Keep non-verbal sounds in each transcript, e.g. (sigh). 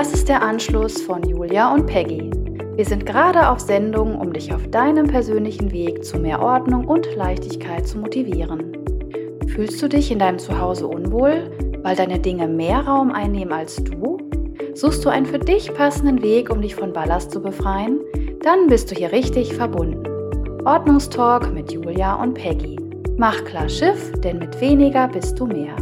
Das ist der Anschluss von Julia und Peggy. Wir sind gerade auf Sendung, um dich auf deinem persönlichen Weg zu mehr Ordnung und Leichtigkeit zu motivieren. Fühlst du dich in deinem Zuhause unwohl, weil deine Dinge mehr Raum einnehmen als du? Suchst du einen für dich passenden Weg, um dich von Ballast zu befreien? Dann bist du hier richtig verbunden. Ordnungstalk mit Julia und Peggy. Mach klar Schiff, denn mit weniger bist du mehr.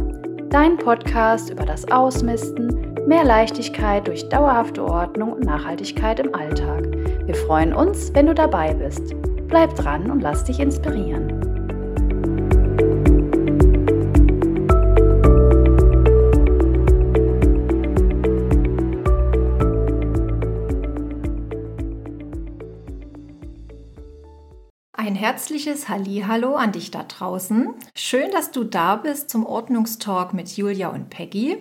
Dein Podcast über das Ausmisten, mehr Leichtigkeit durch dauerhafte Ordnung und Nachhaltigkeit im Alltag. Wir freuen uns, wenn du dabei bist. Bleib dran und lass dich inspirieren. Ein herzliches Hallihallo an dich da draußen. Schön, dass du da bist zum Ordnungstalk mit Julia und Peggy.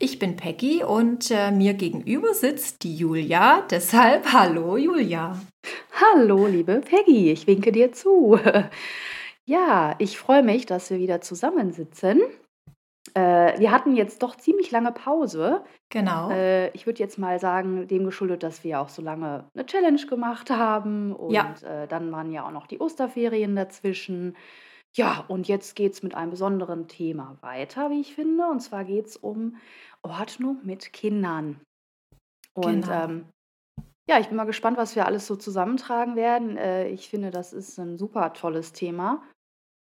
Ich bin Peggy und äh, mir gegenüber sitzt die Julia. Deshalb hallo Julia. Hallo liebe Peggy, ich winke dir zu. (laughs) Ja, ich freue mich, dass wir wieder zusammensitzen. Äh, wir hatten jetzt doch ziemlich lange Pause. Genau. Äh, ich würde jetzt mal sagen, dem geschuldet, dass wir auch so lange eine Challenge gemacht haben. Und Ja. äh, dann waren ja auch noch die Osterferien dazwischen. Ja, und jetzt geht es mit einem besonderen Thema weiter, wie ich finde. Und zwar geht es um Ordnung mit Kindern. Und Genau. ähm, ja, ich bin mal gespannt, was wir alles so zusammentragen werden. Äh, ich finde, das ist ein super tolles Thema.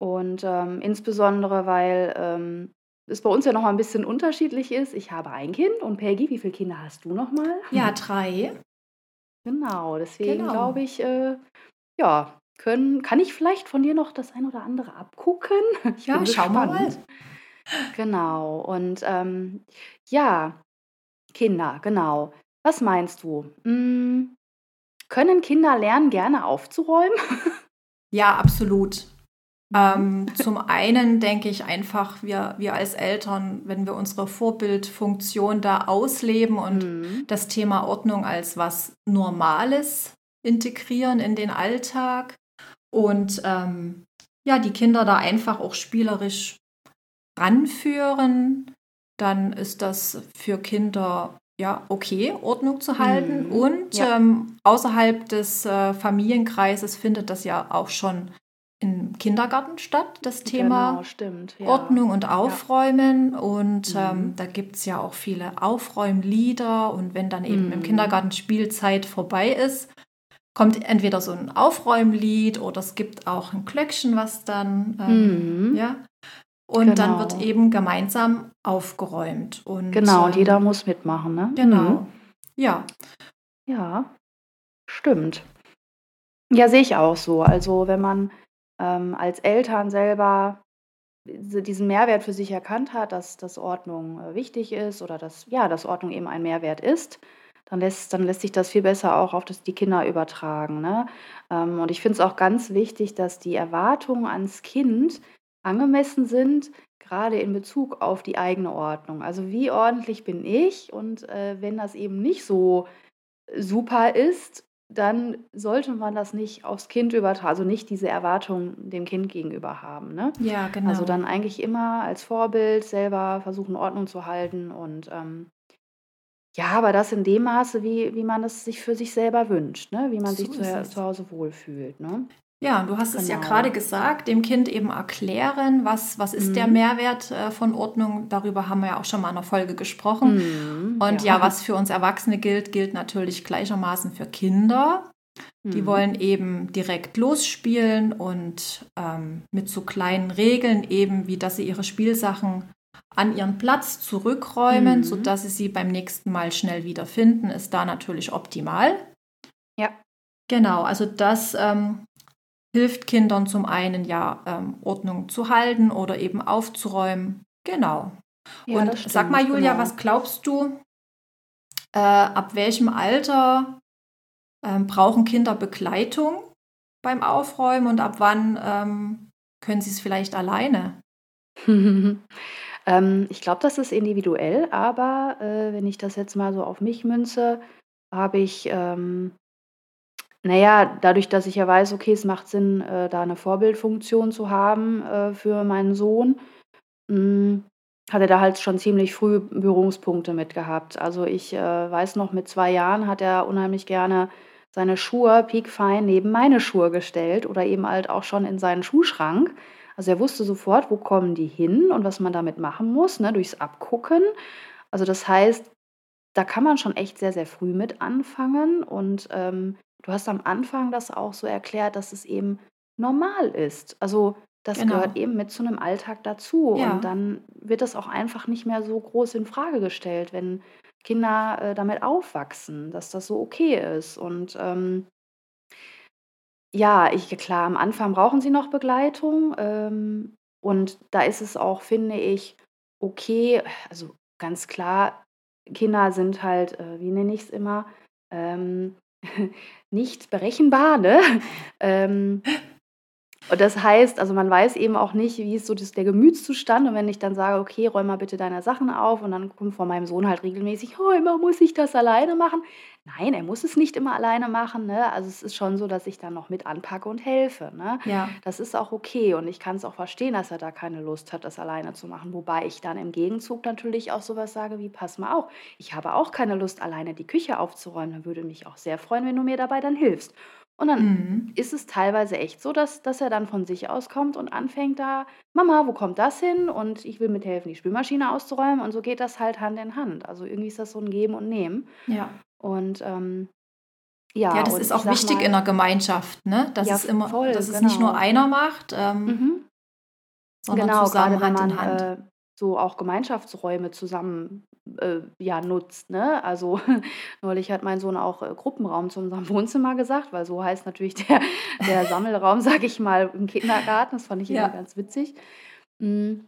Und ähm, insbesondere, weil ähm, es bei uns ja noch mal ein bisschen unterschiedlich ist. Ich habe ein Kind und Peggy, wie viele Kinder hast du noch mal? Ja, drei. (laughs) Genau, deswegen Genau. glaube ich, äh, ja, können, kann ich vielleicht von dir noch das ein oder andere abgucken? (laughs) Ich Ja, wir mal. Genau, und ähm, ja, Kinder, genau. Was meinst du? Hm, können Kinder lernen, gerne aufzuräumen? Ja, absolut. Mhm. Ähm, zum einen denke ich einfach, wir, wir als Eltern, wenn wir unsere Vorbildfunktion da ausleben und Mhm. das Thema Ordnung als was Normales integrieren in den Alltag und ähm, ja, die Kinder da einfach auch spielerisch ranführen, dann ist das für Kinder ja okay, Ordnung zu halten. Mhm. Und Ja. ähm, außerhalb des äh, Familienkreises findet das ja auch schon im Kindergarten statt, das Thema Genau, stimmt. Ja. Ordnung und Aufräumen. Und Mhm. ähm, da gibt es ja auch viele Aufräumlieder. Und wenn dann eben im Mhm. Kindergarten Spielzeit vorbei ist, kommt entweder so ein Aufräumlied oder es gibt auch ein Glöckchen, was dann, ähm, Mhm. ja. Und dann Genau. wird eben gemeinsam aufgeräumt. Und, Genau, und ähm, jeder muss mitmachen, ne? Genau. Mhm. Ja, Ja, stimmt. Ja, sehe ich auch so. Also wenn man ähm, als Eltern selber diese- diesen Mehrwert für sich erkannt hat, dass, dass Ordnung äh, wichtig ist oder dass, ja, dass Ordnung eben ein Mehrwert ist, dann lässt, dann lässt sich das viel besser auch auf das, die Kinder übertragen. Ne? Ähm, und ich finde es auch ganz wichtig, dass die Erwartungen ans Kind angemessen sind, gerade in Bezug auf die eigene Ordnung. Also wie ordentlich bin ich? Und äh, wenn das eben nicht so super ist, dann sollte man das nicht aufs Kind übertragen, also nicht diese Erwartung dem Kind gegenüber haben. Ne? ja, genau. Also dann eigentlich immer als Vorbild selber versuchen, Ordnung zu halten und ähm, ja, aber das in dem Maße, wie, wie man es sich für sich selber wünscht, ne? wie man So sich zu, zu Hause wohlfühlt. Ne? Ja, und du hast es ja Genau. gerade gesagt, dem Kind eben erklären, was, was ist der Mhm. Mehrwert äh, von Ordnung. Darüber haben wir ja auch schon mal in einer Folge gesprochen. Mhm, Und ja. was für uns Erwachsene gilt, gilt natürlich gleichermaßen für Kinder. Die Mhm. wollen eben direkt losspielen und ähm, mit so kleinen Regeln eben, wie dass sie ihre Spielsachen an ihren Platz zurückräumen, Mhm. sodass sie sie beim nächsten Mal schnell wiederfinden, ist da natürlich optimal. Ja. Genau, also das ähm, hilft Kindern zum einen ja ähm, Ordnung zu halten oder eben aufzuräumen. Genau. Ja, Und das sag stimmt, mal, Julia, genau. was glaubst du, äh, ab welchem Alter ähm, brauchen Kinder Begleitung beim Aufräumen und ab wann ähm, können sie es vielleicht alleine? (laughs) ähm, ich glaube, das ist individuell, aber äh, wenn ich das jetzt mal so auf mich münze, habe ich, ähm, naja, dadurch, dass ich ja weiß, okay, es macht Sinn, äh, da eine Vorbildfunktion zu haben äh, für meinen Sohn, mh, hat er da halt schon ziemlich früh Berührungspunkte mit gehabt. Also ich äh, weiß noch, mit zwei Jahren hat er unheimlich gerne seine Schuhe piekfein neben meine Schuhe gestellt oder eben halt auch schon in seinen Schuhschrank. Also er wusste sofort, wo kommen die hin und was man damit machen muss, ne, durchs Abgucken. Also das heißt, da kann man schon echt sehr, sehr früh mit anfangen. Und ähm, du hast am Anfang das auch so erklärt, dass es eben normal ist. Also das Genau. gehört eben mit zu einem Alltag dazu. Ja. Und dann wird das auch einfach nicht mehr so groß in Frage gestellt, wenn Kinder äh, damit aufwachsen, dass das so okay ist. Und ähm, ja, ich, klar, am Anfang brauchen sie noch Begleitung. Ähm, und da ist es auch, finde ich, okay, also ganz klar, Kinder sind halt, äh, wie nenne ich es immer, ähm, (laughs) nicht berechenbar, ne? (laughs) ähm, und das heißt, also man weiß eben auch nicht, wie ist so das, der Gemütszustand. Und wenn ich dann sage, okay, räum mal bitte deine Sachen auf und dann kommt von meinem Sohn halt regelmäßig, oh, immer muss ich das alleine machen. Nein, er muss es nicht immer alleine machen. Ne? Also es ist schon so, dass ich dann noch mit anpacke und helfe. Ne? Ja. Das ist auch okay und ich kann es auch verstehen, dass er da keine Lust hat, das alleine zu machen. Wobei ich dann im Gegenzug natürlich auch sowas sage wie, pass mal auf, ich habe auch keine Lust, alleine die Küche aufzuräumen. Dann würde mich auch sehr freuen, wenn du mir dabei dann hilfst. Und dann Mhm. ist es teilweise echt so, dass, dass er dann von sich aus kommt und anfängt da, Mama, wo kommt das hin? Und ich will mithelfen, die Spülmaschine auszuräumen. Und so geht das halt Hand in Hand. Also irgendwie ist das so ein Geben und Nehmen. Ja. Und ähm, ja, Ja, das ist auch wichtig mal, in der Gemeinschaft, ne? Dass Ja, es immer, voll, dass es nicht nur genau. einer macht, ähm, Mhm. sondern Genau, zusammen gerade wenn Hand man in Hand. äh, so auch Gemeinschaftsräume zusammen äh, ja, nutzt. Ne? Also (laughs) neulich hat mein Sohn auch äh, Gruppenraum zu unserem (laughs) Wohnzimmer gesagt, weil so heißt natürlich der, der (laughs) Sammelraum, sag ich mal, im Kindergarten. Das fand ich Ja. irgendwie ganz witzig. Mm,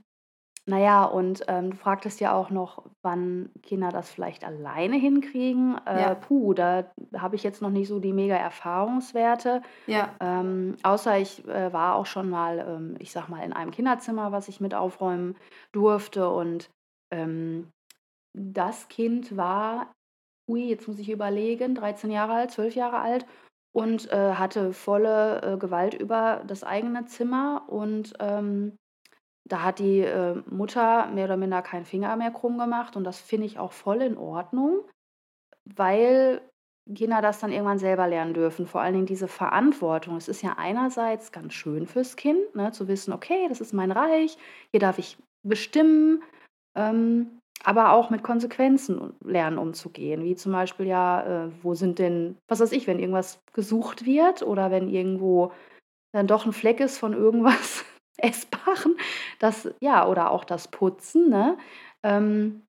naja, und ähm, du fragtest ja auch noch, wann Kinder das vielleicht alleine hinkriegen. Äh, Ja. Puh, da habe ich jetzt noch nicht so die mega Erfahrungswerte. Ja, Ähm, außer ich äh, war auch schon mal, ähm, ich sag mal, in einem Kinderzimmer, was ich mit aufräumen durfte. Und ähm, das Kind war, ui, jetzt muss ich überlegen, 13 Jahre alt, 12 Jahre alt und äh, hatte volle äh, Gewalt über das eigene Zimmer. Und ähm, da hat die äh, Mutter mehr oder minder keinen Finger mehr krumm gemacht. Und das finde ich auch voll in Ordnung, weil Kinder das dann irgendwann selber lernen dürfen. Vor allen Dingen diese Verantwortung. Es ist ja einerseits ganz schön fürs Kind, ne, zu wissen, okay, das ist mein Reich, hier darf ich bestimmen, ähm, aber auch mit Konsequenzen lernen umzugehen. Wie zum Beispiel ja, äh, wo sind denn, was weiß ich, wenn irgendwas gesucht wird oder wenn irgendwo dann doch ein Fleck ist von irgendwas (laughs) Essbaren, das, ja, oder auch das Putzen, ne? Ähm,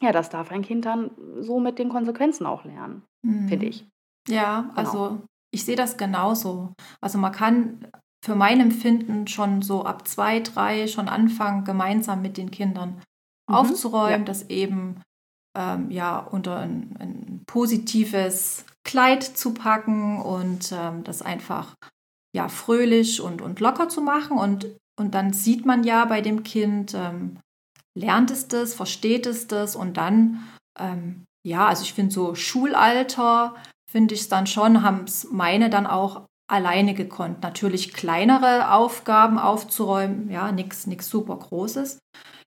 ja, das darf ein Kind dann so mit den Konsequenzen auch lernen, finde Mhm. ich. Ja, Genau. also ich sehe das genauso. Also man kann für mein Empfinden schon so ab zwei, drei schon anfangen, gemeinsam mit den Kindern Mhm. aufzuräumen, Ja. das eben ähm, ja unter ein, ein positives Kleid zu packen und ähm, das einfach ja fröhlich und, und locker zu machen. Und, und dann sieht man ja bei dem Kind, ähm, lernt es das, versteht es das und dann, ähm, ja, also ich finde so Schulalter, finde ich es dann schon, haben es meine dann auch alleine gekonnt. Natürlich kleinere Aufgaben aufzuräumen, ja, nichts super Großes.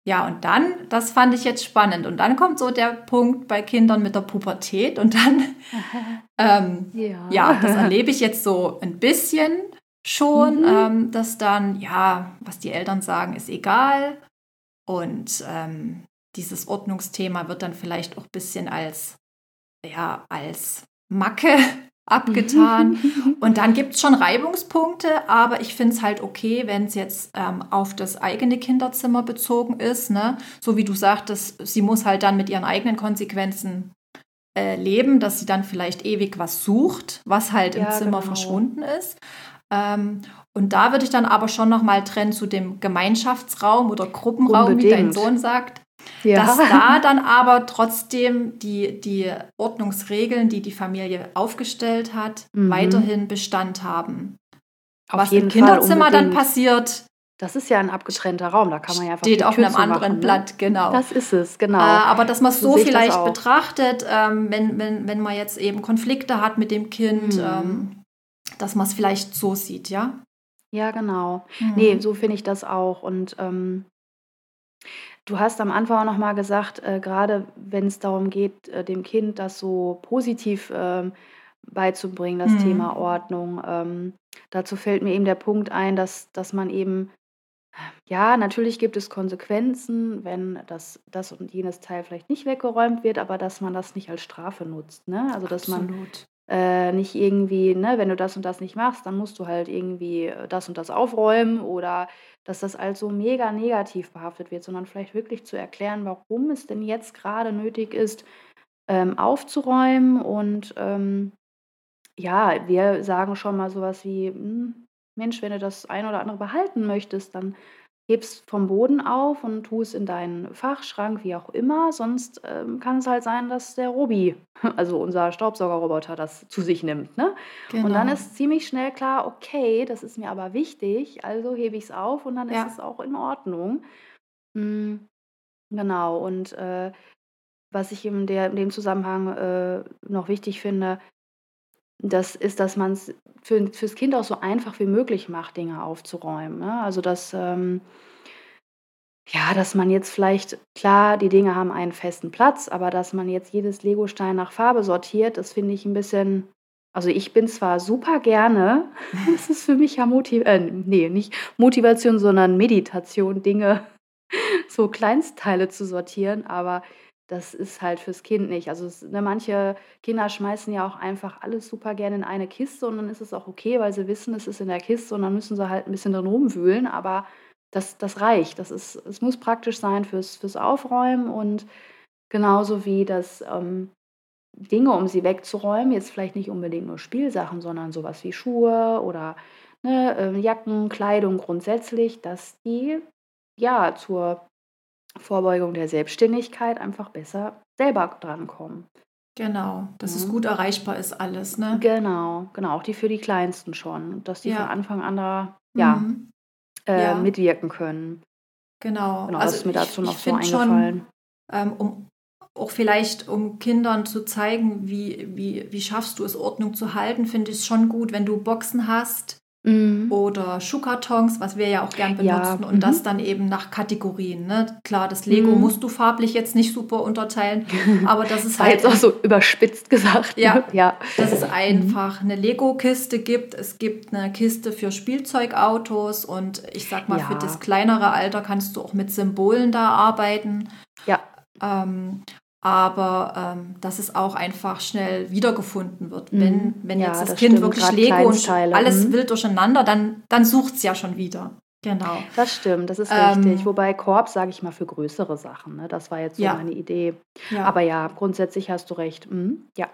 Ja, und dann, das fand ich jetzt spannend. Und dann kommt so der Punkt bei Kindern mit der Pubertät und dann, (laughs) ähm, Ja. ja, das erlebe ich jetzt so ein bisschen schon, Mhm. ähm, dass dann, ja, was die Eltern sagen, ist egal. Und ähm, dieses Ordnungsthema wird dann vielleicht auch ein bisschen als, ja, als Macke abgetan. (laughs) Und dann gibt es schon Reibungspunkte, aber ich finde es halt okay, wenn es jetzt ähm, auf das eigene Kinderzimmer bezogen ist. Ne? So wie du sagtest, sie muss halt dann mit ihren eigenen Konsequenzen äh, leben, dass sie dann vielleicht ewig was sucht, was halt im Ja, Zimmer genau. verschwunden ist. Ähm, und da würde ich dann aber schon nochmal trennen zu dem Gemeinschaftsraum oder Gruppenraum, wie dein Unbedingt. Sohn sagt Ja. dass da dann aber trotzdem die, die Ordnungsregeln, die die Familie aufgestellt hat, Mhm. weiterhin Bestand haben. Auf Was jeden im Kinderzimmer dann passiert, Das ist ja ein abgetrennter Raum, da kann man ja einfach steht auf einem anderen zumachen, ne? Blatt, genau. Das ist es, genau. Äh, aber dass man es So so vielleicht betrachtet, ähm, wenn, wenn, wenn man jetzt eben Konflikte hat mit dem Kind, Mhm. ähm, dass man es vielleicht so sieht, ja? ja, genau. Mhm. Nee, so finde ich das auch. Und ähm, Du hast am Anfang auch noch mal gesagt, äh, grade wenn's darum geht, äh, dem Kind das so positiv, ähm, beizubringen, das Thema Mhm. Ordnung. Ähm, dazu fällt mir eben der Punkt ein, dass dass man eben ja, natürlich gibt es Konsequenzen, wenn das das und jenes Teil vielleicht nicht weggeräumt wird, aber dass man das nicht als Strafe nutzt, ne? Also, dass man, Absolut. Äh, nicht irgendwie, ne, wenn du das und das nicht machst, dann musst du halt irgendwie, äh, das und das aufräumen oder dass das als so mega negativ behaftet wird, sondern vielleicht wirklich zu erklären, warum es denn jetzt grade nötig ist, ähm, aufzuräumen. Und, ähm, ja, wir sagen schon mal so was wie: „Hm, Mensch, wenn du das eine oder andere behalten möchtest, dann heb's vom Boden auf und tu es in deinen Fachschrank, wie auch immer, sonst, ähm, kann es halt sein, dass der Robi, (laughs) also unser Staubsaugerroboter, das zu sich nimmt“, ne? Und dann Genau. ist ziemlich schnell klar: „Okay, das ist mir aber wichtig, also hebe ich's auf und dann ist Ja. es auch in Ordnung.“ Hm, genau und, äh, was ich in der in dem Zusammenhang, äh, noch wichtig finde, das ist, dass man's für 'n fürs Kind auch so einfach wie möglich macht, Dinge aufzuräumen, ne? Also, dass, ähm ja, dass man jetzt vielleicht klar, die Dinge haben einen festen Platz, aber dass man jetzt jedes Legostein nach Farbe sortiert, das finde ich 'n bisschen also, ich bin zwar super gerne (laughs) es ist für mich ja Moti äh, ne, nicht Motivation, sondern Meditation, Dinge (laughs) so Kleinstteile zu sortieren, aber das ist halt fürs Kind nicht. Also, es ne, manche Kinder schmeißen ja auch einfach alles super gerne in eine Kiste und dann ist es auch okay, weil sie wissen, es ist in der Kiste und dann müssen sie halt 'n bisschen drin rumwühlen, aber das das reicht. Das ist es muss praktisch sein fürs fürs Aufräumen und genauso wie das, ähm, Dinge, um sie wegzuräumen, jetzt vielleicht nicht unbedingt nur Spielsachen, sondern so was wie Schuhe oder, ne, äh, Jacken, Kleidung grundsätzlich, dass die, ja, zur Vorbeugung der Selbstständigkeit einfach besser selber drankommen. Genau, dass es Mhm. gut erreichbar ist alles, ne? Genau, genau, auch die für die Kleinsten schon, dass die von Ja. Anfang an da, ja, Mhm. äh, Ja. mitwirken können. Genau. Genau, das Also, ist mir ich dazu noch ich so finde schon, eingefallen. ähm, um auch vielleicht um Kindern zu zeigen, wie wie wie schaffst du es, Ordnung zu halten, finde ich's schon gut, wenn du Boxen hast Mhm. oder Schuhkartons, was wir ja auch gern Ja, benutzen und das mhm. dann eben nach Kategorien, ne? Klar, das Lego Mhm. musst du farblich jetzt nicht super unterteilen, (laughs) aber das ist halt jetzt auch so überspitzt gesagt, Ja, ne? Ja. dass es Mhm. einfach 'ne Lego-Kiste gibt. Es gibt 'ne Kiste für Spielzeugautos und ich sage mal, für das Ja. kleinere Alter kannst du auch mit Symbolen da arbeiten. Ja. Ähm, aber, ähm, dass es auch einfach schnell wiedergefunden wird. Mhm. Wenn wenn Ja, jetzt das das Kind stimmt, wirklich grad Lego und alles mhm. wild durcheinander, dann dann sucht's ja schon wieder. Genau. Das stimmt, das ist richtig. Ähm Wobei Korb, sage ich mal, für größere Sachen, ne? Das war jetzt so Ja. meine Idee. Ja. Aber ja, grundsätzlich hast du recht. Mhm, ja.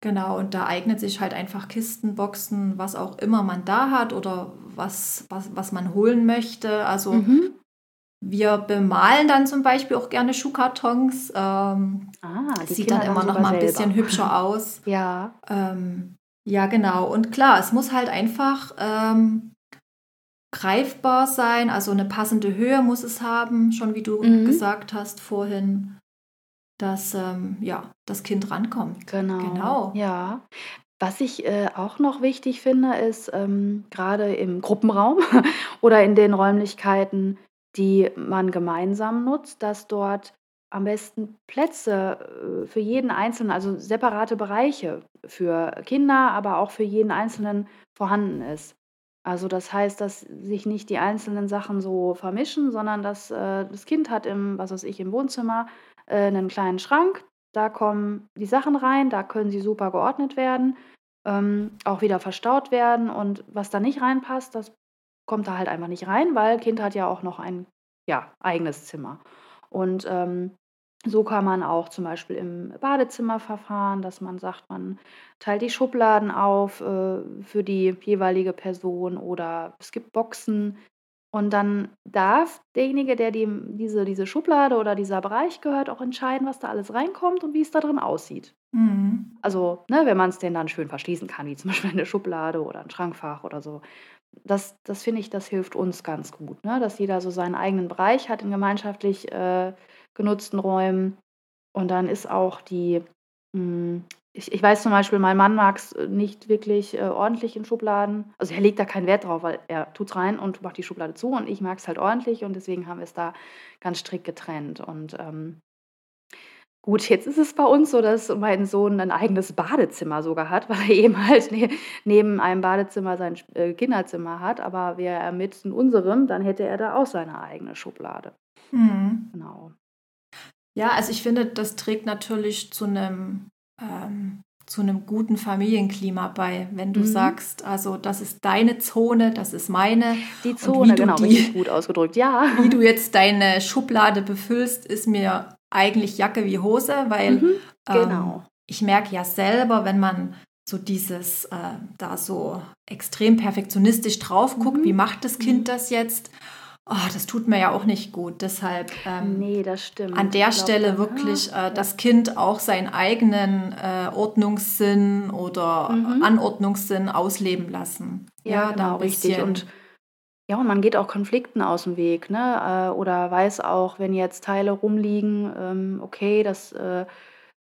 Genau, und da eignet sich halt einfach Kisten, Boxen, was auch immer man da hat oder was was was man holen möchte. Also, Mhm. Wir bemalen dann zum Beispiel auch gerne Schuhkartons. Ähm, Ah, sieht Kinder dann immer noch mal 'n selber. bisschen hübscher (laughs) aus. Ja. Ähm, ja, genau. Und klar, es muss halt einfach, ähm, greifbar sein, also 'ne passende Höhe muss es haben, schon wie du Mhm. gesagt hast vorhin, dass, ähm, ja, das Kind rankommt. Genau, Genau. ja. Was ich, äh, auch noch wichtig finde, ist, ähm, grade im Gruppenraum (laughs) oder in den Räumlichkeiten, die man gemeinsam nutzt, dass dort am besten Plätze, äh, für jeden Einzelnen also separate Bereiche für Kinder, aber auch für jeden Einzelnen vorhanden ist. Also, das heißt, dass sich nicht die einzelnen Sachen so vermischen, sondern dass, äh, das Kind hat im was weiß ich, im Wohnzimmer, äh, 'nen kleinen Schrank. Da kommen die Sachen rein, da können sie super geordnet werden, ähm, auch wieder verstaut werden und was da nicht reinpasst, das kommt da halt einfach nicht rein, weil Kind hat ja auch noch ein, ja, eigenes Zimmer. Und, ähm, so kann man auch zum Beispiel im Badezimmer verfahren, dass man sagt, man teilt die Schubladen auf, äh, für die jeweilige Person oder es gibt Boxen. Und dann darf derjenige, der dem diese diese Schublade oder dieser Bereich gehört, auch entscheiden, was da alles reinkommt und wie es da drin aussieht. Mhm. Also, ne, wenn man's denn dann schön verschließen kann, wie zum Beispiel 'ne Schublade oder 'n Schrankfach oder so. Das das finde ich, das hilft uns ganz gut, ne, dass jeder so seinen eigenen Bereich hat in gemeinschaftlich, äh, genutzten Räumen. Und dann ist auch die hm, ich, ich weiß zum Beispiel, mein Mann mag es nicht wirklich äh, ordentlich in Schubladen. Also er legt da keinen Wert drauf, weil er tut es rein und macht die Schublade zu und ich mag es halt ordentlich und deswegen haben wir es da ganz strikt getrennt. Und ähm, gut, jetzt ist es bei uns so, dass mein Sohn ein eigenes Badezimmer sogar hat, (laughs) weil er eben halt ne neben einem Badezimmer sein äh, Kinderzimmer hat. Aber wäre er mit in unserem, dann hätte er da auch seine eigene Schublade. Mhm. Genau. Ja, also ich finde, das trägt natürlich zu einem ähm, zu einem guten Familienklima bei, wenn du mhm. sagst, also das ist deine Zone, das ist meine. Die Zone, genau, die, richtig gut ausgedrückt, ja. Wie du jetzt deine Schublade befüllst, ist mir eigentlich Jacke wie Hose, weil mhm, genau. ähm, ich merke ja selber, wenn man so dieses äh, da so extrem perfektionistisch drauf guckt, mhm. wie macht das Kind mhm. das jetzt? Oh, das tut mir ja auch nicht gut. Deshalb ähm, nee, an der Stelle dann, wirklich äh, das Kind auch seinen eigenen äh, Ordnungssinn oder mhm. Anordnungssinn ausleben lassen. Ja, ja genau, richtig. Und ja, und man geht auch Konflikten aus dem Weg, ne? Äh, oder weiß auch, wenn jetzt Teile rumliegen, ähm, okay, das äh,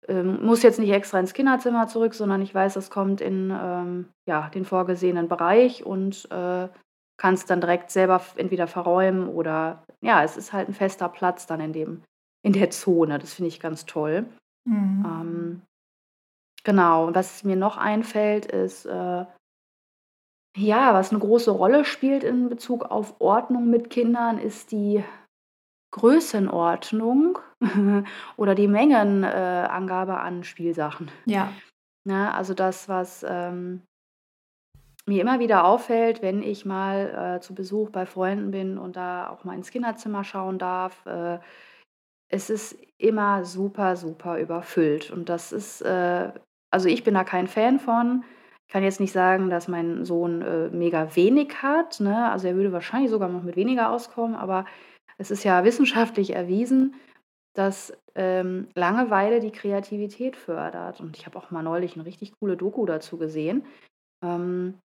ähm, muss jetzt nicht extra ins Kinderzimmer zurück, sondern ich weiß, das kommt in ähm, ja, den vorgesehenen Bereich und äh, kannst dann direkt selber entweder verräumen oder ja, es ist halt ein fester Platz dann in dem, in der Zone. Das finde ich ganz toll. Mhm. Ähm, genau, was mir noch einfällt, ist, äh, ja, was eine große Rolle spielt in Bezug auf Ordnung mit Kindern, ist die Größenordnung (laughs) oder die Mengenangabe äh, an Spielsachen. Ja. Ne, also das, was ähm, mir immer wieder auffällt, wenn ich mal äh, zu Besuch bei Freunden bin und da auch mal ins Kinderzimmer schauen darf, äh, es ist immer super, super überfüllt. Und das ist, äh, also ich bin da kein Fan von. Ich kann jetzt nicht sagen, dass mein Sohn äh, mega wenig hat. Ne? Also er würde wahrscheinlich sogar noch mit weniger auskommen, aber es ist ja wissenschaftlich erwiesen, dass ähm, Langeweile die Kreativität fördert. Und ich habe auch mal neulich eine richtig coole Doku dazu gesehen. Ähm,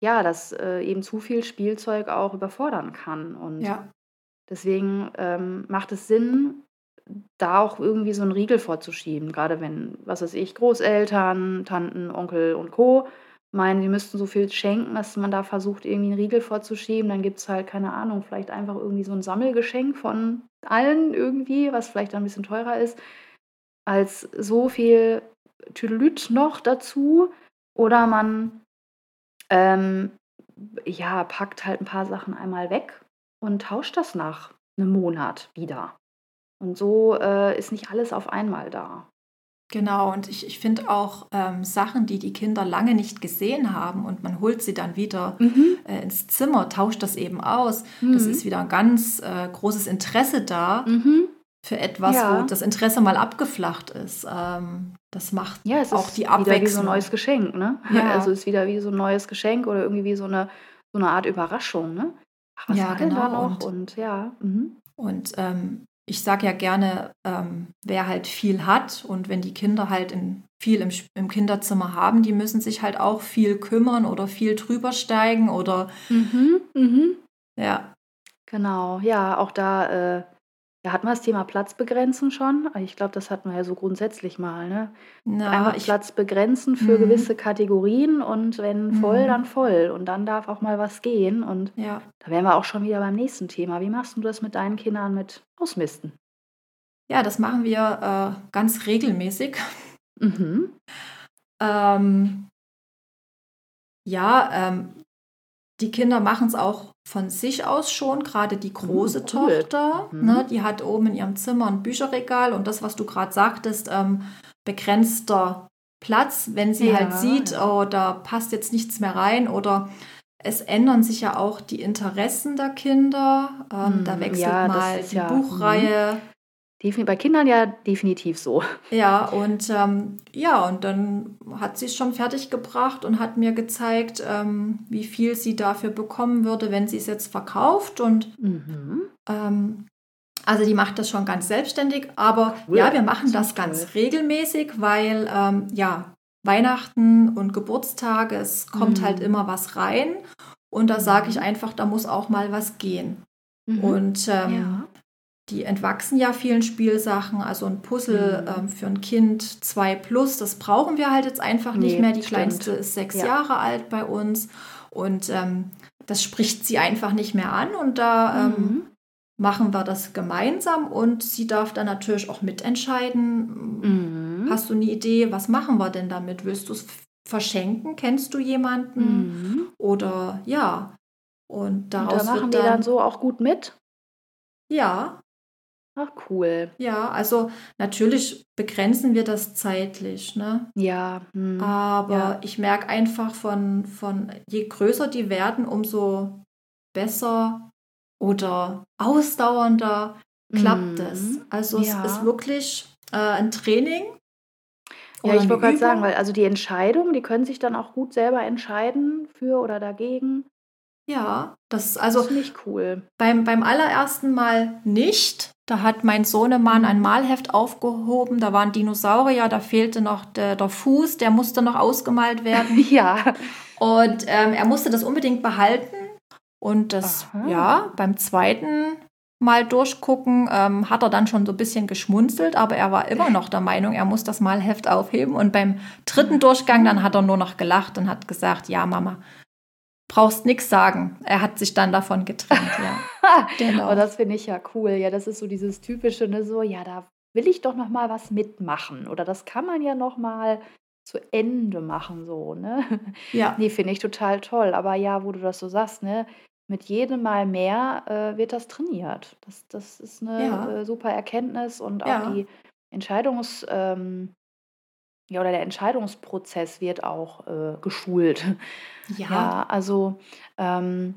ja, dass, äh, eben zu viel Spielzeug auch überfordern kann. Und Ja. deswegen, ähm, macht es Sinn, da auch irgendwie so einen Riegel vorzuschieben. Gerade wenn, was weiß ich, Großeltern, Tanten, Onkel und Co. meinen, sie müssten so viel schenken, dass man da versucht, irgendwie einen Riegel vorzuschieben. Dann gibt es halt, keine Ahnung, vielleicht einfach irgendwie so ein Sammelgeschenk von allen irgendwie, was vielleicht ein bisschen teurer ist, als so viel Tüdelüt noch dazu. Oder man ähm, ja, packt halt ein paar Sachen einmal weg und tauscht das nach einem Monat wieder. Und so äh, ist nicht alles auf einmal da. Genau, und ich, ich finde auch ähm, Sachen, die die Kinder lange nicht gesehen haben und man holt sie dann wieder mhm. äh, ins Zimmer, tauscht das eben aus. Mhm. Das ist wieder ein ganz äh, großes Interesse da. Mhm für etwas, ja. wo das Interesse mal abgeflacht ist. Ähm, das macht ja, es auch ist die Abwechslung. Wieder wie so ein neues Geschenk, ne? (laughs) Ja. Also es ist wieder wie so ein neues Geschenk oder irgendwie wie so eine, so eine Art Überraschung, ne? Ach, was ja, war denn genau. da noch? Und, und ja. Mhm. Und ähm, ich sage ja gerne, ähm, wer halt viel hat und wenn die Kinder halt in, viel im, im, Kinderzimmer haben, die müssen sich halt auch viel kümmern oder viel drüber steigen oder mhm, mhm. ja. Genau, ja, auch da äh, ja, hatten wir das Thema Platz begrenzen schon? Ich glaube, das hatten wir ja so grundsätzlich mal, ne? Na, Einfach ich, Platz begrenzen für mhm. gewisse Kategorien und wenn voll, mhm. dann voll. Und dann darf auch mal was gehen. Und ja. da wären wir auch schon wieder beim nächsten Thema. Wie machst du das mit deinen Kindern mit Ausmisten? Ja, das machen wir äh, ganz regelmäßig. Mhm. (laughs) ähm, ja, ähm, die Kinder machen es auch von sich aus schon, gerade die große mhm, cool. Tochter, mhm. ne, die hat oben in ihrem Zimmer ein Bücherregal und das, was du gerade sagtest, ähm, begrenzter Platz, wenn sie ja, halt sieht, ja. oh, da passt jetzt nichts mehr rein oder es ändern sich ja auch die Interessen der Kinder. Ähm, mhm, da wechselt ja, mal die mhm. Buchreihe. Bei Kindern ja definitiv so. Ja, und ähm, ja, und dann hat sie es schon fertig gebracht und hat mir gezeigt, ähm, wie viel sie dafür bekommen würde, wenn sie es jetzt verkauft. Und mhm. ähm, also die macht das schon ganz selbstständig, aber cool. ja, wir machen das, das ganz regelmäßig, weil ähm, ja, Weihnachten und Geburtstage, es kommt halt mhm. halt immer was rein. Und da sage ich mhm. einfach, da muss auch mal was gehen. Mhm. Und ähm, ja die entwachsen ja vielen Spielsachen. Also ein Puzzle mhm. ähm, für ein Kind 2 plus, das brauchen wir halt jetzt einfach nicht nee, mehr. Die stimmt. kleinste ist sechs ja. Jahre alt bei uns und ähm, das spricht sie einfach nicht mehr an. Und da ähm, mhm. machen wir das gemeinsam und sie darf dann natürlich auch mitentscheiden. Mhm. Hast du eine Idee, was machen wir denn damit? Willst du es verschenken? Kennst du jemanden? Mhm. Oder ja. Und daraus und da machen wird dann, die dann so auch gut mit? Ja. Ach, cool. Ja, also natürlich begrenzen wir das zeitlich, ne? Ja. Hm, Aber ja. ich merke einfach von, von, je größer die werden, umso besser oder ausdauernder klappt mhm. es. Also ja. es ist wirklich äh, ein Training. Ja, ich wollte gerade sagen, weil also die Entscheidung, die können sich dann auch gut selber entscheiden für oder dagegen. Ja, das ist also das ist nicht cool. Beim, beim allerersten Mal nicht. Da hat mein Sohnemann ein Malheft aufgehoben, da waren Dinosaurier, da fehlte noch der, der Fuß, der musste noch ausgemalt werden. (laughs) ja. Und ähm, er musste das unbedingt behalten. Und das, Aha. ja, beim zweiten Mal durchgucken, ähm, hat er dann schon so ein bisschen geschmunzelt, aber er war immer noch der Meinung, er muss das Malheft aufheben. Und beim dritten Durchgang, dann hat er nur noch gelacht und hat gesagt, ja, Mama, brauchst nichts sagen. Er hat sich dann davon getrennt, ja. (laughs) genau. Aber das finde ich ja cool. Ja, das ist so dieses typische, ne, so, ja, da will ich doch noch mal was mitmachen oder das kann man ja noch mal zu Ende machen so, ne? Ja. (laughs) Nee, finde ich total toll, aber ja, wo du das so sagst, ne, mit jedem Mal mehr äh, wird das trainiert. Das, das ist eine ja. äh, super Erkenntnis und auch ja. die Entscheidungs ähm, ja, oder der Entscheidungsprozess wird auch äh, geschult. Ja. ja also ähm,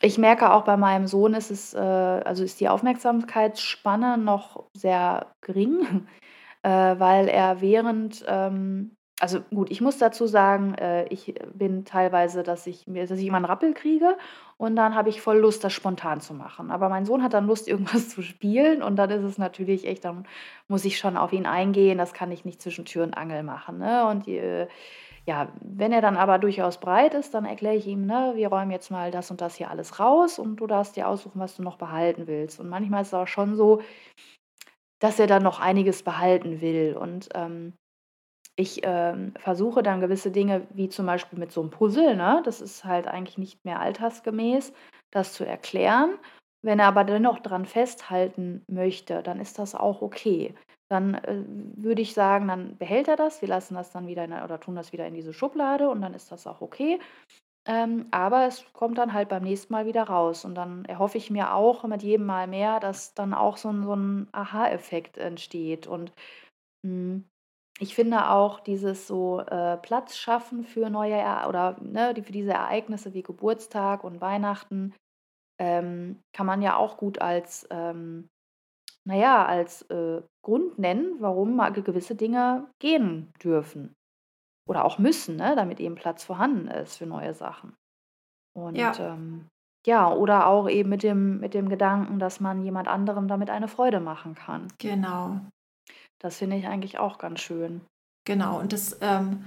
ich merke auch bei meinem Sohn ist es, äh, also ist die Aufmerksamkeitsspanne noch sehr gering, (laughs) äh, weil er während ähm, also gut, ich muss dazu sagen, äh, ich bin teilweise, dass ich mir dass ich immer einen Rappel kriege und dann habe ich voll Lust, das spontan zu machen. Aber mein Sohn hat dann Lust, (laughs) irgendwas zu spielen und dann ist es natürlich echt dann muss ich schon auf ihn eingehen. Das kann ich nicht zwischen Tür und Angel machen, ne? Und die, äh, ja, wenn er dann aber durchaus breit ist, dann erkläre ich ihm, ne, wir räumen jetzt mal das und das hier alles raus und du darfst dir aussuchen, was du noch behalten willst. Und manchmal ist es auch schon so, dass er dann noch einiges behalten will und, ähm ich ähm, versuche dann gewisse Dinge, wie zum Beispiel mit so einem Puzzle, ne? das ist halt eigentlich nicht mehr altersgemäß, das zu erklären. Wenn er aber dennoch dran festhalten möchte, dann ist das auch okay. Dann äh, würde ich sagen, dann behält er das, wir lassen das dann wieder in, oder tun das wieder in diese Schublade und dann ist das auch okay. Ähm, aber es kommt dann halt beim nächsten Mal wieder raus. Und dann erhoffe ich mir auch mit jedem Mal mehr, dass dann auch so ein, so ein Aha-Effekt entsteht. Und mh, hm, ich finde auch dieses so äh, Platz schaffen für neue er oder ne, die, für diese Ereignisse wie Geburtstag und Weihnachten ähm, kann man ja auch gut als, ähm, naja, als äh, Grund nennen, warum gewisse Dinge gehen dürfen oder auch müssen, ne, damit eben Platz vorhanden ist für neue Sachen. Und ja. Ähm, ja, oder auch eben mit dem, mit dem Gedanken, dass man jemand anderem damit eine Freude machen kann. Genau. Das finde ich eigentlich auch ganz schön. Genau, und das ähm,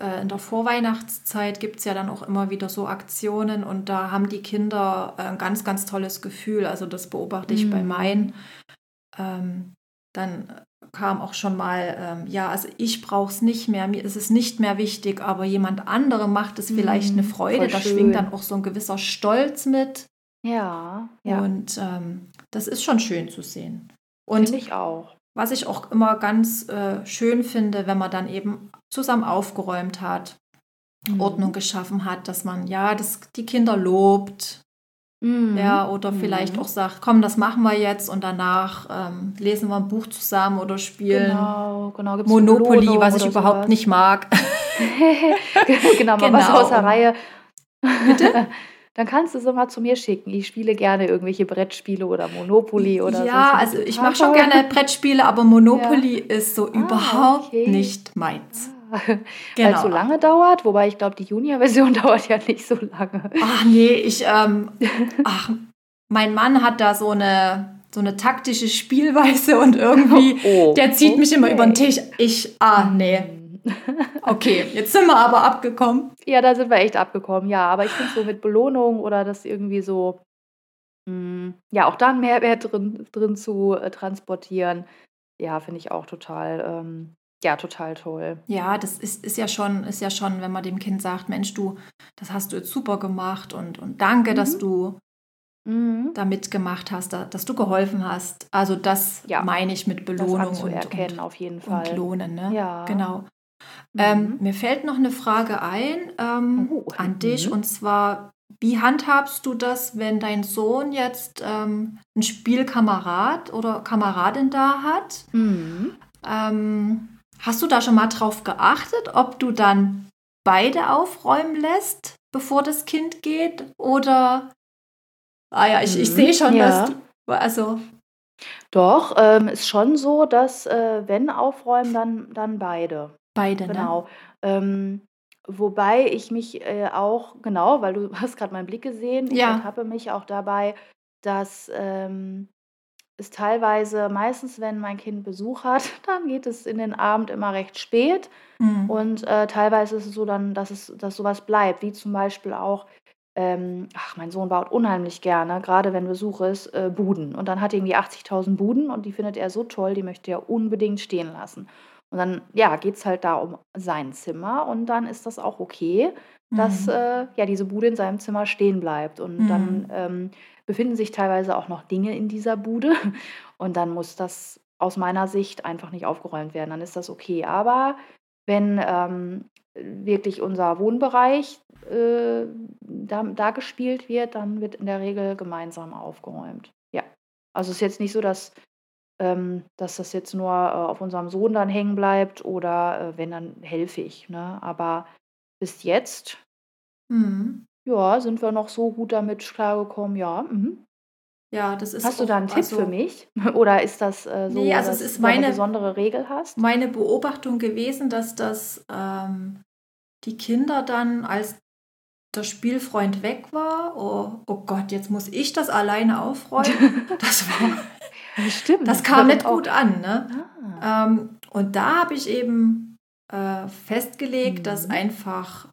äh, in der Vorweihnachtszeit gibt es ja dann auch immer wieder so Aktionen und da haben die Kinder ein ganz, ganz tolles Gefühl. Also das beobachte ich mhm. bei meinen. Ähm, dann kam auch schon mal, ähm, ja, also ich brauche es nicht mehr, mir ist es nicht mehr wichtig, aber jemand andere macht es vielleicht mhm, eine Freude. Da schwingt dann auch so ein gewisser Stolz mit. Ja, ja. Und ähm, das ist schon schön zu sehen. Und Finde ich auch. Was ich auch immer ganz äh, schön finde, wenn man dann eben zusammen aufgeräumt hat, mhm. Ordnung geschaffen hat, dass man ja das, die Kinder lobt. Mhm. Ja, oder mhm. vielleicht auch sagt, komm, das machen wir jetzt und danach ähm, lesen wir ein Buch zusammen oder spielen genau, genau. Monopoly, was ich überhaupt sowas. nicht mag. (laughs) genau, mal genau. was aus der Reihe. Bitte? (laughs) dann kannst du es immer zu mir schicken. Ich spiele gerne irgendwelche Brettspiele oder Monopoly oder Ja, also ich mache schon gerne Brettspiele, aber Monopoly ja. ist so ah, überhaupt okay. nicht meins. Ah. Genau. (laughs) Weil es so lange dauert, wobei ich glaube, die Junior-Version (laughs) dauert ja nicht so lange. Ach nee, ich, ähm, ach, mein Mann hat da so eine, so eine taktische Spielweise und irgendwie, (laughs) oh, der zieht okay. mich immer über den Tisch. Ich, ah nee. Okay, jetzt sind wir aber abgekommen. Ja, da sind wir echt abgekommen, ja. Aber ich finde so mit Belohnung oder das irgendwie so, Mhm. Ja, auch da 'n Mehrwert drin drin zu, äh, transportieren. Ja, finde ich auch total, ähm ja, total toll. Ja, das ist ist ja schon ist ja schon, wenn man dem Kind sagt: „Mensch, du, das hast du jetzt super gemacht und und danke, dass Mhm. du Mhm. da mitgemacht hast, da dass du geholfen hast.“ Also, das Ja, meine ich mit das Belohnung und anzuerkennen und auf jeden und Fall. Lohnen, ne? Ja. Genau. Ähm, Mhm. mir fällt noch 'ne Frage ein, ähm, Oh, an dich mhm. und zwar: Wie handhabst du das, wenn dein Sohn jetzt, ähm, 'n Spielkamerad oder Kameradin da hat? Mhm. Ähm, hast du da schon mal drauf geachtet, ob du dann beide aufräumen lässt, bevor das Kind geht? Oder ah ja, ich ich Mhm. sehe schon, dass Ja. du also Doch, ähm, ist schon so, dass, äh, wenn aufräumen, dann dann beide. Beide, ne? Genau. Ähm, wobei ich mich, äh, auch genau, weil du (laughs) hast grad meinen Blick gesehen, ich Ja. ertappe mich auch dabei, dass, ähm, es teilweise meistens, wenn mein Kind Besuch hat, (laughs) dann geht es in den Abend immer recht spät Mhm. und, äh, teilweise ist es so dann, dass es dass so was bleibt, wie zum Beispiel auch, ähm ach, mein Sohn baut unheimlich gerne, grade wenn Besuch ist, äh, Buden. Und dann hat er irgendwie 80.000 Buden und die findet er so toll, die möchte er unbedingt stehen lassen. Und dann, ja, geht's halt da um sein Zimmer und dann ist das auch okay, dass, Mhm. äh, ja, diese Bude in seinem Zimmer stehen bleibt. Und dann, Mhm. ähm, befinden sich teilweise auch noch Dinge in dieser Bude (laughs) und dann muss das aus meiner Sicht einfach nicht aufgeräumt werden. Dann ist das okay. Aber wenn, ähm, wirklich unser Wohnbereich, äh, da da gespielt wird, dann wird in der Regel gemeinsam aufgeräumt. Ja. Also, ist jetzt nicht so, dass ähm, dass das jetzt nur, äh, auf unserem Sohn dann hängen bleibt oder, äh, wenn, dann helfe ich, ne? Aber bis jetzt Mhm. ja, sind wir noch so gut damit klargekommen, ja, mhm. Ja, das ist Hast du da 'n Tipp für also mich? (laughs) Oder ist das, äh, so, also, es dass ist du 'ne meine besondere Regel hast? meine Beobachtung gewesen, dass das, ähm, die Kinder dann, als der Spielfreund weg war: „Oh, oh Gott, jetzt muss ich das alleine aufräumen.“ (laughs) Das war (laughs) stimmt, das das kam nicht gut an, ne? ah. Ähm, und da habe ich eben, äh, festgelegt, dass Mhm. einfach,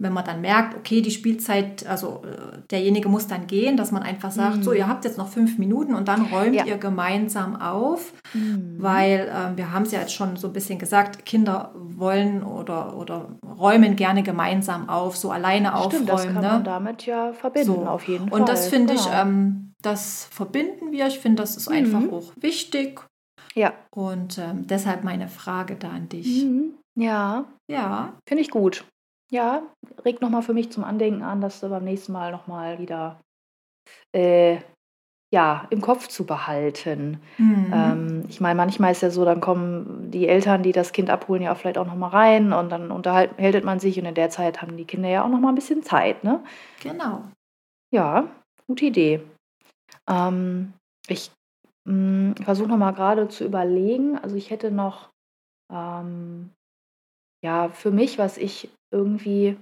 wenn man dann merkt, okay, die Spielzeit also, äh, derjenige muss dann gehen, dass man einfach sagt: „So, ihr Mhm. habt jetzt noch 5 Minuten und dann räumt Ja. ihr gemeinsam auf.“ Mhm. Weil, ähm, wir haben's ja jetzt schon so 'n bisschen gesagt, Kinder wollen oder oder räumen gerne gemeinsam auf, so alleine Stimmt, das kann man ne? damit ja verbinden, So, auf jeden und das Fall, finde ich, genau. ähm das verbinden wir. Ich finde, das ist einfach Mhm. auch wichtig. Ja. Und, ähm, deshalb meine Frage da an dich. Mhm. Ja. Ja. Finde ich gut. Ja, regt noch mal für mich zum Andenken an, das beim nächsten Mal noch mal wieder, äh, ja, im Kopf zu behalten. Mhm. Ähm, ich meine, manchmal ist ja so, dann kommen die Eltern, die das Kind abholen, ja vielleicht auch noch mal rein und dann unterhalt hält man sich und in der Zeit haben die Kinder ja auch noch mal 'n bisschen Zeit, ne? Genau. Ja, gute Idee. Ähm, ich, hm, versuche noch mal grade zu überlegen. Also, ich hätte noch, ähm, ja, für mich, was ich irgendwie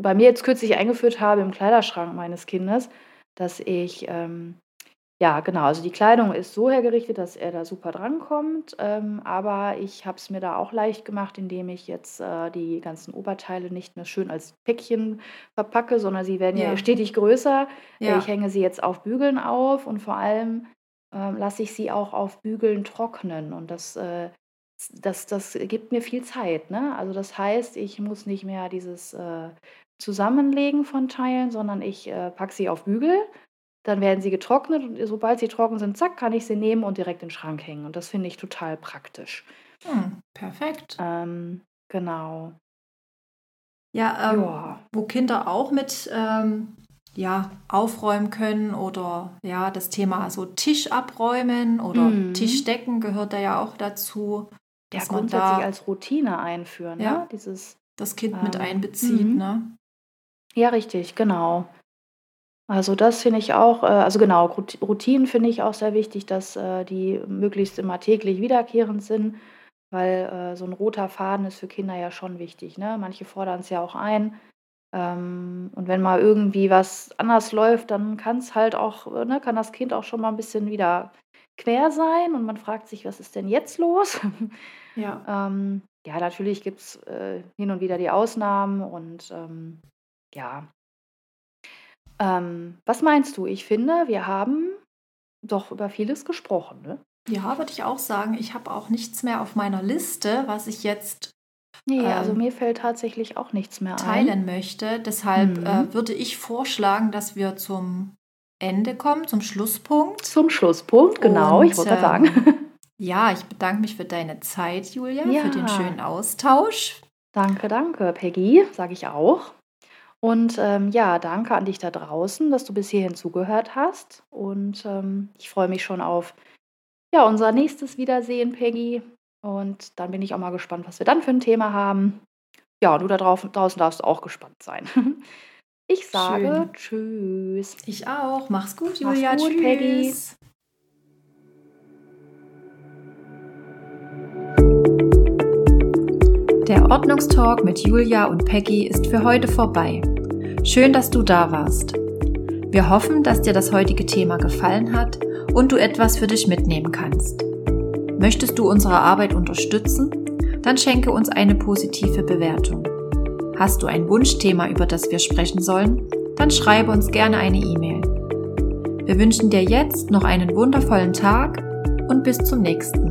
bei mir jetzt kürzlich eingeführt habe im Kleiderschrank meines Kindes, dass ich, ähm ja, genau, also, die Kleidung ist so hergerichtet, dass er da super drankommt, ähm, aber ich habe es mir da auch leicht gemacht, indem ich jetzt, äh, die ganzen Oberteile nicht mehr schön als Päckchen verpacke, sondern sie werden ja Ja. stetig größer. Äh, ich Ja. hänge sie jetzt auf Bügeln auf und vor allem, ähm, lasse ich sie auch auf Bügeln trocknen und das, äh das das gibt mir viel Zeit, ne? Also, das heißt, ich muss nicht mehr dieses, äh, Zusammenlegen von Teilen, sondern ich, äh, packe sie auf Bügel, dann werden sie getrocknet und sobald sie trocken sind, zack, kann ich sie nehmen und direkt in 'n Schrank hängen und das finde ich total praktisch. Hm, perfekt. Ähm, genau. Ja, ähm, wo Kinder auch mit, ähm, ja, aufräumen können oder, ja, das Thema so Tisch abräumen oder Mhm. Tischdecken gehört da ja auch dazu, Ja, dass man grundsätzlich da als Routine einführen, ne? ja, Dieses, das Kind mit ähm einbezieht, mhm. ne? Ja, richtig, genau. Also, das finde ich auch äh, also, genau, Rut Routinen finde ich auch sehr wichtig, dass, äh, die möglichst immer täglich wiederkehrend sind, weil, äh, so 'n roter Faden ist für Kinder ja schon wichtig, ne? Manche fordern's ja auch ein. Ähm, und wenn mal irgendwie was anders läuft, dann kann's halt auch äh, ne, kann das Kind auch schon mal 'n bisschen wieder quer sein und man fragt sich: „Was ist denn jetzt los?“ (laughs) Ja. Ähm, ja, natürlich gibt's, äh, hin und wieder die Ausnahmen und, ähm, ja. Ähm, was meinst du? Ich finde, wir haben doch über vieles gesprochen, ne? Ja, würde ich auch sagen. Ich habe auch nichts mehr auf meiner Liste, was ich jetzt Nee, also ähm, mir fällt tatsächlich auch nichts mehr teilen ein. möchte. Deshalb Mhm. äh, würde ich vorschlagen, dass wir zum Ende kommen, zum Schlusspunkt. Zum Schlusspunkt, genau, ich Und wollte gerade sagen. ähm, (laughs) ja, ich bedanke mich für deine Zeit, Julia, für den Ja. schönen Austausch. Danke, danke, Peggy, sage ich auch. Und ähm, ja, danke an dich da draußen, dass du bis hierhin zugehört hast. Und ähm, ich freue mich schon auf ja, unser nächstes Wiedersehen, Peggy. Und dann bin ich auch mal gespannt, was wir dann für ein Thema haben. Ja, und du da drauf, draußen darfst auch gespannt sein. (laughs) Ich sage Tschüss. Ich auch. Mach's gut, Mach's Julia. gut, Tschüss. Peggy. Der Ordnungstalk mit Julia und Peggy ist für heute vorbei. Schön, dass du da warst. Wir hoffen, dass dir das heutige Thema gefallen hat und du etwas für dich mitnehmen kannst. Möchtest du unsere Arbeit unterstützen? Dann schenke uns eine positive Bewertung. Hast du ein Wunschthema, über das wir sprechen sollen? Dann schreibe uns gerne eine E-Mail. Wir wünschen dir jetzt noch einen wundervollen Tag und bis zum nächsten.